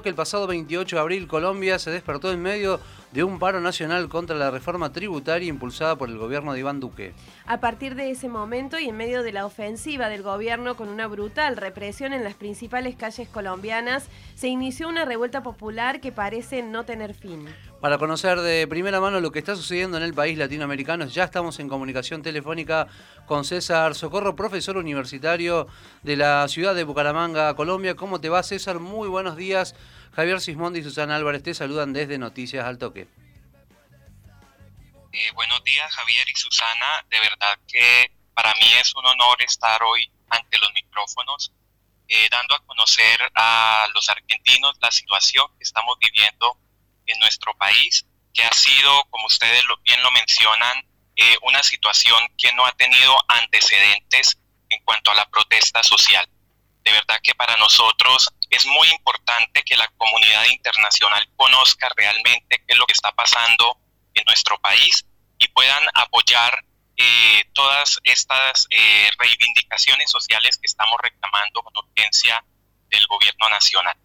que el pasado 28 de abril Colombia se despertó en medio de un paro nacional contra la reforma tributaria impulsada por el gobierno de Iván Duque. A partir de ese momento y en medio de la ofensiva del gobierno con una brutal represión en las principales calles colombianas, se inició una revuelta popular que parece no tener fin. Para conocer de primera mano lo que está sucediendo en el país latinoamericano, ya estamos en comunicación telefónica con César Socorro, profesor universitario de la ciudad de Bucaramanga, Colombia. ¿Cómo te va, César? Muy buenos días. Javier Sismondi y Susana Álvarez te saludan desde Noticias al Toque. Eh, buenos días, Javier y Susana. De verdad que para mí es un honor estar hoy ante los micrófonos, eh, dando a conocer a los argentinos la situación que estamos viviendo en nuestro país, que ha sido, como ustedes bien lo mencionan, eh, una situación que no ha tenido antecedentes en cuanto a la protesta social. De verdad que para nosotros es muy importante que la comunidad internacional conozca realmente qué es lo que está pasando en nuestro país y puedan apoyar eh, todas estas eh, reivindicaciones sociales que estamos reclamando con urgencia del gobierno nacional.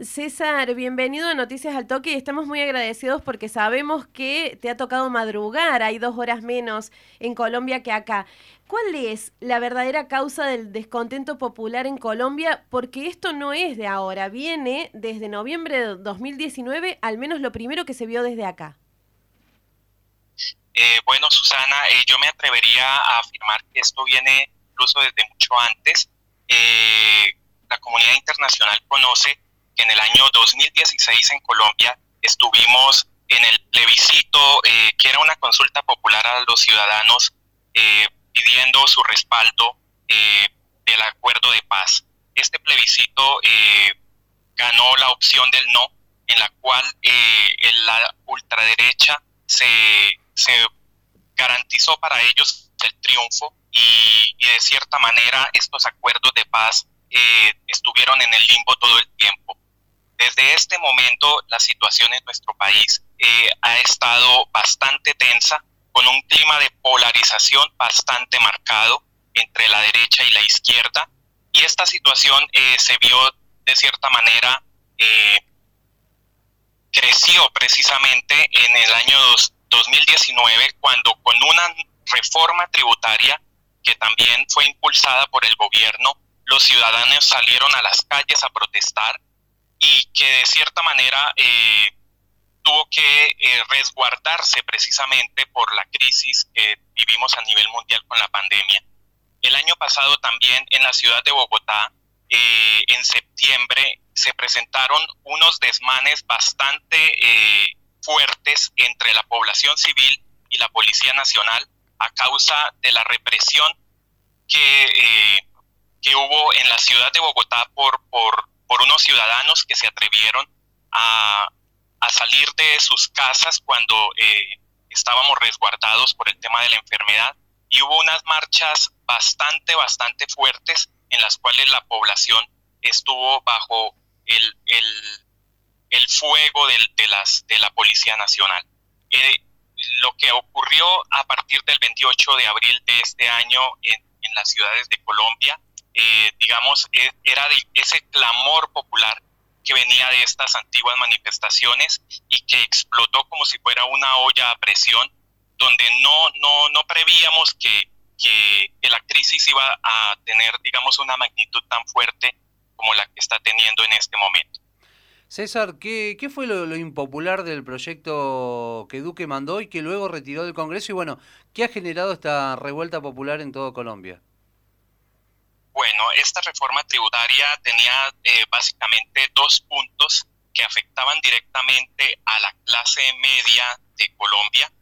César, bienvenido a Noticias al Toque y estamos muy agradecidos porque sabemos que te ha tocado madrugar, hay dos horas menos en Colombia que acá. ¿Cuál es la verdadera causa del descontento popular en Colombia? Porque esto no es de ahora, viene desde noviembre de 2019, al menos lo primero que se vio desde acá. Eh, bueno, Susana, eh, yo me atrevería a afirmar que esto viene incluso desde mucho antes. Eh, la comunidad internacional conoce en el año 2016 en Colombia estuvimos en el plebiscito, eh, que era una consulta popular a los ciudadanos eh, pidiendo su respaldo eh, del acuerdo de paz. Este plebiscito ganó la opción del no, en la cual la ultraderecha se, se garantizó para ellos el triunfo y, de cierta manera estos acuerdos de paz estuvieron en el limbo todo el tiempo. Desde este momento la situación en nuestro país eh, ha estado bastante tensa, con un clima de polarización bastante marcado entre la derecha y la izquierda. Y esta situación eh, se vio de cierta manera, eh, creció precisamente en el año 2019, cuando con una reforma tributaria que también fue impulsada por el gobierno, los ciudadanos salieron a las calles a protestar y que de cierta manera eh, tuvo que eh, resguardarse precisamente por la crisis que vivimos a nivel mundial con la pandemia. El año pasado también en la ciudad de Bogotá, eh, en septiembre, se presentaron unos desmanes bastante fuertes entre la población civil y la Policía Nacional a causa de la represión que, que hubo en la ciudad de Bogotá por, por por unos ciudadanos que se atrevieron a, salir de sus casas cuando eh, estábamos resguardados por el tema de la enfermedad y hubo unas marchas bastante, bastante fuertes en las cuales la población estuvo bajo el, el, fuego de, la Policía Nacional. Eh, lo que ocurrió a partir del 28 de abril de este año en las ciudades de Colombia eh, digamos, e, era ese clamor popular que venía de estas antiguas manifestaciones y que explotó como si fuera una olla a presión, donde no, no, no prevíamos que, que, la crisis iba a tener, digamos, una magnitud tan fuerte como la que está teniendo en este momento. César, ¿qué, qué fue lo, lo, impopular del proyecto que Duque mandó y que luego retiró del Congreso? Y bueno, ¿qué ha generado esta revuelta popular en todo Colombia? Bueno, esta reforma tributaria tenía eh, básicamente dos puntos que afectaban directamente a la clase media de Colombia.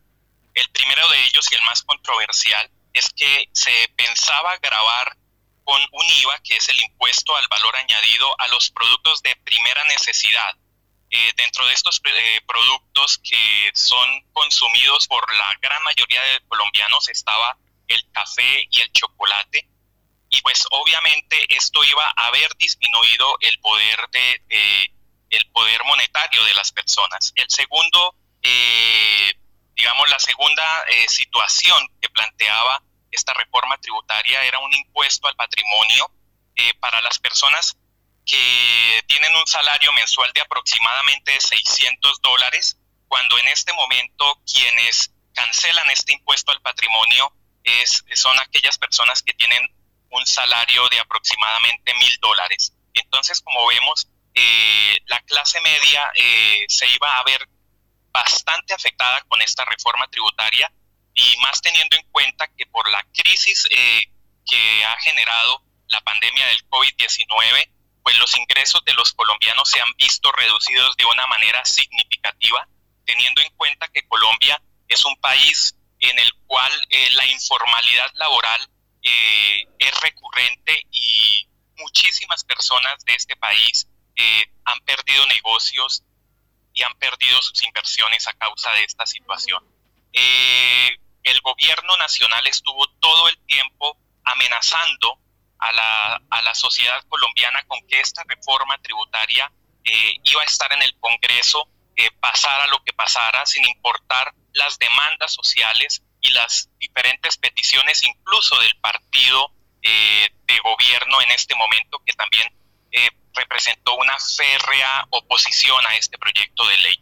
El primero de ellos y el más controversial es que se pensaba grabar con un IVA, que es el impuesto al valor añadido a los productos de primera necesidad. Eh, dentro de estos eh, productos que son consumidos por la gran mayoría de colombianos estaba el café y el chocolate y pues obviamente esto iba a haber disminuido el poder de, el poder monetario de las personas. El segundo, eh, digamos, la segunda eh, situación que planteaba esta reforma tributaria era un impuesto al patrimonio eh, para las personas que tienen un salario mensual de aproximadamente 600 dólares, cuando en este momento quienes cancelan este impuesto al patrimonio es, son aquellas personas que tienen un salario de aproximadamente mil dólares. Entonces, como vemos, eh, la clase media eh, se iba a ver bastante afectada con esta reforma tributaria y más teniendo en cuenta que por la crisis eh, que ha generado la pandemia del COVID-19, pues los ingresos de los colombianos se han visto reducidos de una manera significativa, teniendo en cuenta que Colombia es un país en el cual la informalidad laboral eh, es recurrente y muchísimas personas de este país eh, han perdido negocios y han perdido sus inversiones a causa de esta situación. el gobierno nacional estuvo todo el tiempo amenazando a la, a la sociedad colombiana con que esta reforma tributaria iba a estar en el Congreso, pasara lo que pasara, sin importar las demandas sociales y las diferentes peticiones incluso del partido eh, de gobierno en este momento que también eh, representó una férrea oposición a este proyecto de ley.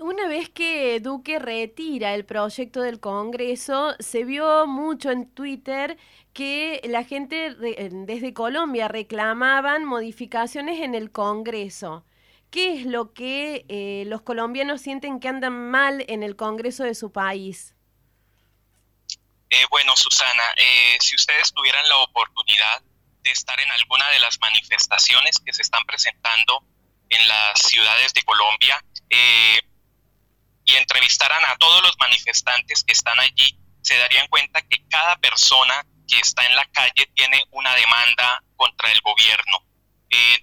Una vez que Duque retira el proyecto del Congreso, se vio mucho en Twitter que la gente desde Colombia reclamaban modificaciones en el Congreso. ¿Qué es lo que eh, los colombianos sienten que andan mal en el Congreso de su país? Eh, bueno, Susana, eh, si ustedes tuvieran la oportunidad de estar en alguna de las manifestaciones que se están presentando en las ciudades de Colombia y entrevistaran a todos los manifestantes que están allí, se darían cuenta que cada persona que está en la calle tiene una demanda contra el gobierno.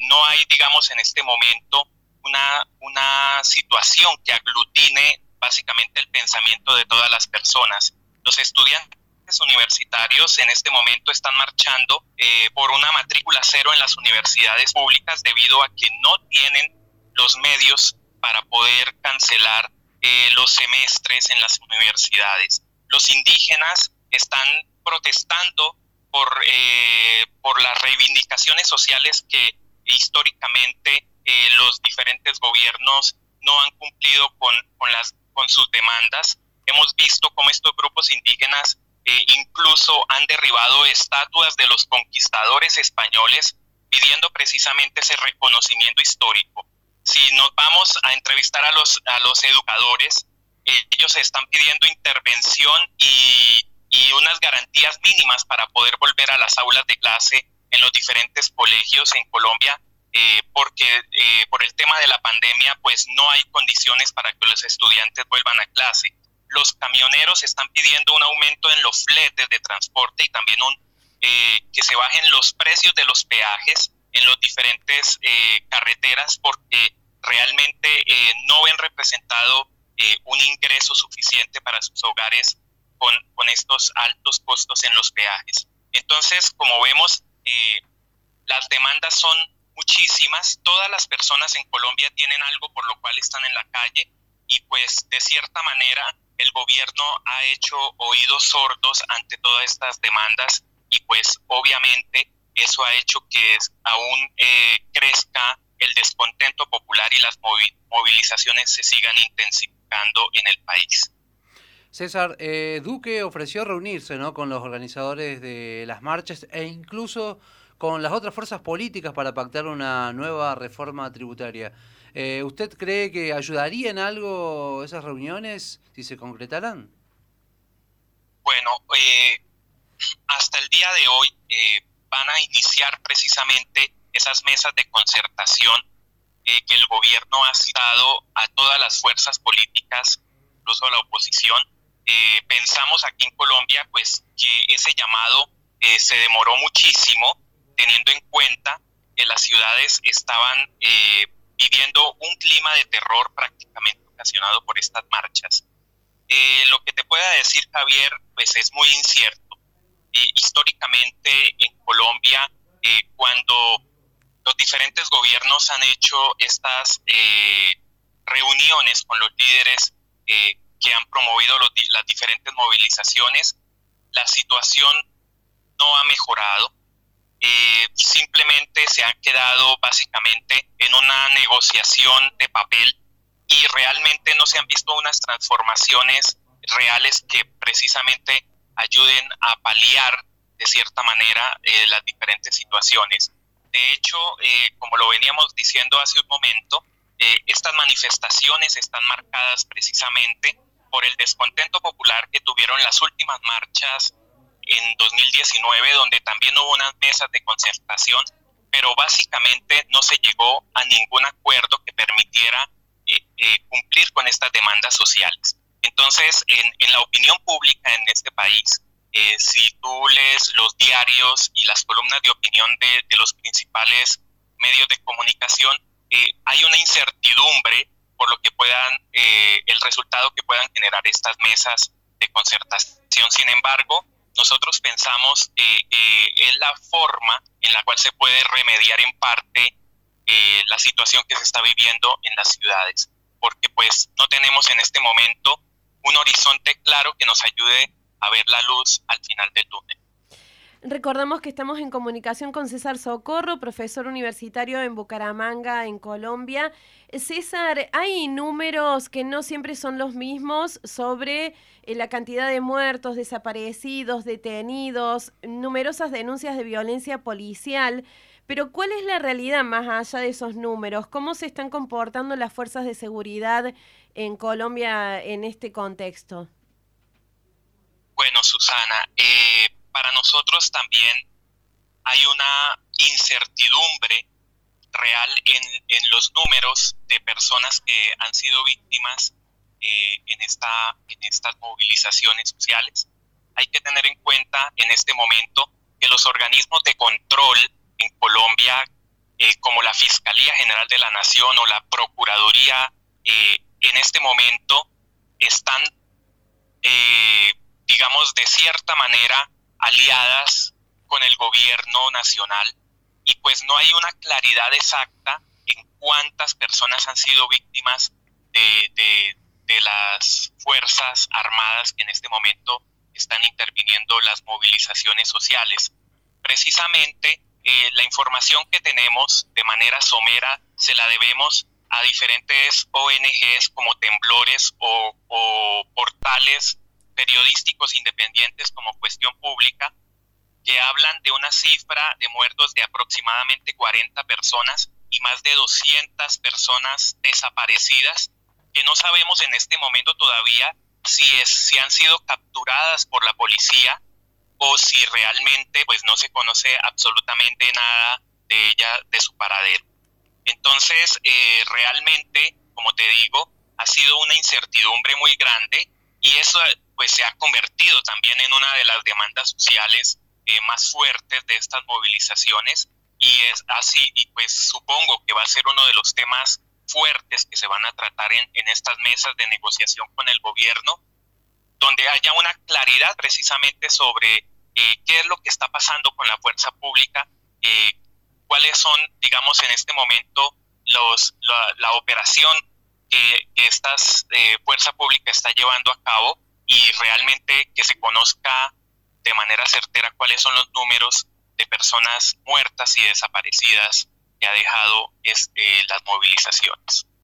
no hay, digamos, en este momento una, una situación que aglutine básicamente el pensamiento de todas las personas. Los estudiantes universitarios en este momento están marchando eh, por una matrícula cero en las universidades públicas debido a que no tienen los medios para poder cancelar eh, los semestres en las universidades. Los indígenas están protestando por, eh, por las reivindicaciones sociales que históricamente los diferentes gobiernos no han cumplido con, con, las, con sus demandas. Hemos visto cómo estos grupos indígenas eh, incluso han derribado estatuas de los conquistadores españoles pidiendo precisamente ese reconocimiento histórico. Si nos vamos a entrevistar a los, a los educadores, eh, ellos están pidiendo intervención y, y unas garantías mínimas para poder volver a las aulas de clase en los diferentes colegios en Colombia eh, porque eh, por el tema de la pandemia pues no hay condiciones para que los estudiantes vuelvan a clase. Los camioneros están pidiendo un aumento en los fletes de transporte y también un, eh, que se bajen los precios de los peajes en los diferentes carreteras porque realmente no ven representado un ingreso suficiente para sus hogares con, con, estos altos costos en los peajes. Entonces, como vemos, las demandas son muchísimas. Todas las personas en Colombia tienen algo por lo cual están en la calle y pues de cierta manera el gobierno ha hecho oídos sordos ante todas estas demandas y pues obviamente eso ha hecho que aún eh, crezca el descontento popular y las movilizaciones se sigan intensificando en el país. César, eh, Duque ofreció reunirse ¿no? con los organizadores de las marchas e incluso con las otras fuerzas políticas para pactar una nueva reforma tributaria. Eh, ¿Usted cree que ayudaría en algo esas reuniones si se concretaran? Bueno, eh, hasta el día de hoy eh, van a iniciar precisamente esas mesas de concertación que el gobierno ha citado a todas las fuerzas políticas, incluso a la oposición. pensamos aquí en Colombia pues que ese llamado se demoró muchísimo teniendo en cuenta que las ciudades estaban eh, viviendo un clima de terror prácticamente ocasionado por estas marchas. Eh, lo que te pueda decir, Javier, pues es muy incierto. Eh, históricamente en Colombia, cuando los diferentes gobiernos han hecho estas reuniones con los líderes que han promovido las diferentes movilizaciones, la situación no ha mejorado eh, simplemente se han quedado básicamente en una negociación de papel y realmente no se han visto unas transformaciones reales que precisamente ayuden a paliar de cierta manera eh, las diferentes situaciones. De hecho, eh, como lo veníamos diciendo hace un momento, estas manifestaciones están marcadas precisamente por el descontento popular que tuvieron las últimas marchas en 2019, donde también hubo unas mesas de concertación, pero básicamente no se llegó a ningún acuerdo que permitiera eh, eh, cumplir con estas demandas sociales. Entonces, en, la opinión pública en este país, eh, si tú lees los diarios y las columnas de opinión de, de los principales medios de comunicación, hay una incertidumbre por lo que puedan, el resultado que puedan generar estas mesas de concertación. Sin embargo, nosotros pensamos que es la forma en la cual se puede remediar en parte eh, la situación que se está viviendo en las ciudades, porque pues no tenemos en este momento un horizonte claro que nos ayude a ver la luz al final del túnel. Recordamos que estamos en comunicación con César Socorro, profesor universitario en Bucaramanga, en Colombia. César, hay números que no siempre son los mismos sobre eh, la cantidad de muertos, desaparecidos, detenidos, numerosas denuncias de violencia policial. Pero ¿cuál es la realidad más allá de esos números? ¿Cómo se están comportando las fuerzas de seguridad en Colombia en este contexto? Bueno, Susana, eh, para nosotros también hay una incertidumbre real en, los números de personas que han sido víctimas eh, en, esta, en estas movilizaciones sociales. Hay que tener en cuenta en este momento que los organismos de control en Colombia, eh, como la Fiscalía General de la Nación o la Procuraduría, eh, en este momento están, digamos, de cierta manera aliadas con el gobierno nacional y pues no hay una claridad exacta en cuántas personas han sido víctimas de, de, las Fuerzas Armadas que en este momento están interviniendo las movilizaciones sociales. Precisamente eh, la información que tenemos de manera somera se la debemos a diferentes ONGs como temblores o, o portales periodísticos independientes como Cuestión Pública, que hablan de una cifra de muertos de aproximadamente 40 personas y más de 200 personas desaparecidas, que no sabemos en este momento todavía si, es, si han sido capturadas por la policía o si realmente pues no se conoce absolutamente nada de ella, de su paradero. Entonces, eh, realmente, como te digo, ha sido una incertidumbre muy grande y eso pues se ha convertido también en una de las demandas sociales eh, más fuertes de estas movilizaciones. Y es así y pues supongo que va a ser uno de los temas fuertes que se van a tratar en, en estas mesas de negociación con el gobierno donde haya una claridad precisamente sobre eh, qué es lo que está pasando con la fuerza pública, eh, cuáles son, digamos, en este momento los, la, operación que, esta fuerza pública está llevando a cabo y realmente que se conozca de manera certera cuáles son los números de personas muertas y desaparecidas que ha dejado este, las movilizaciones.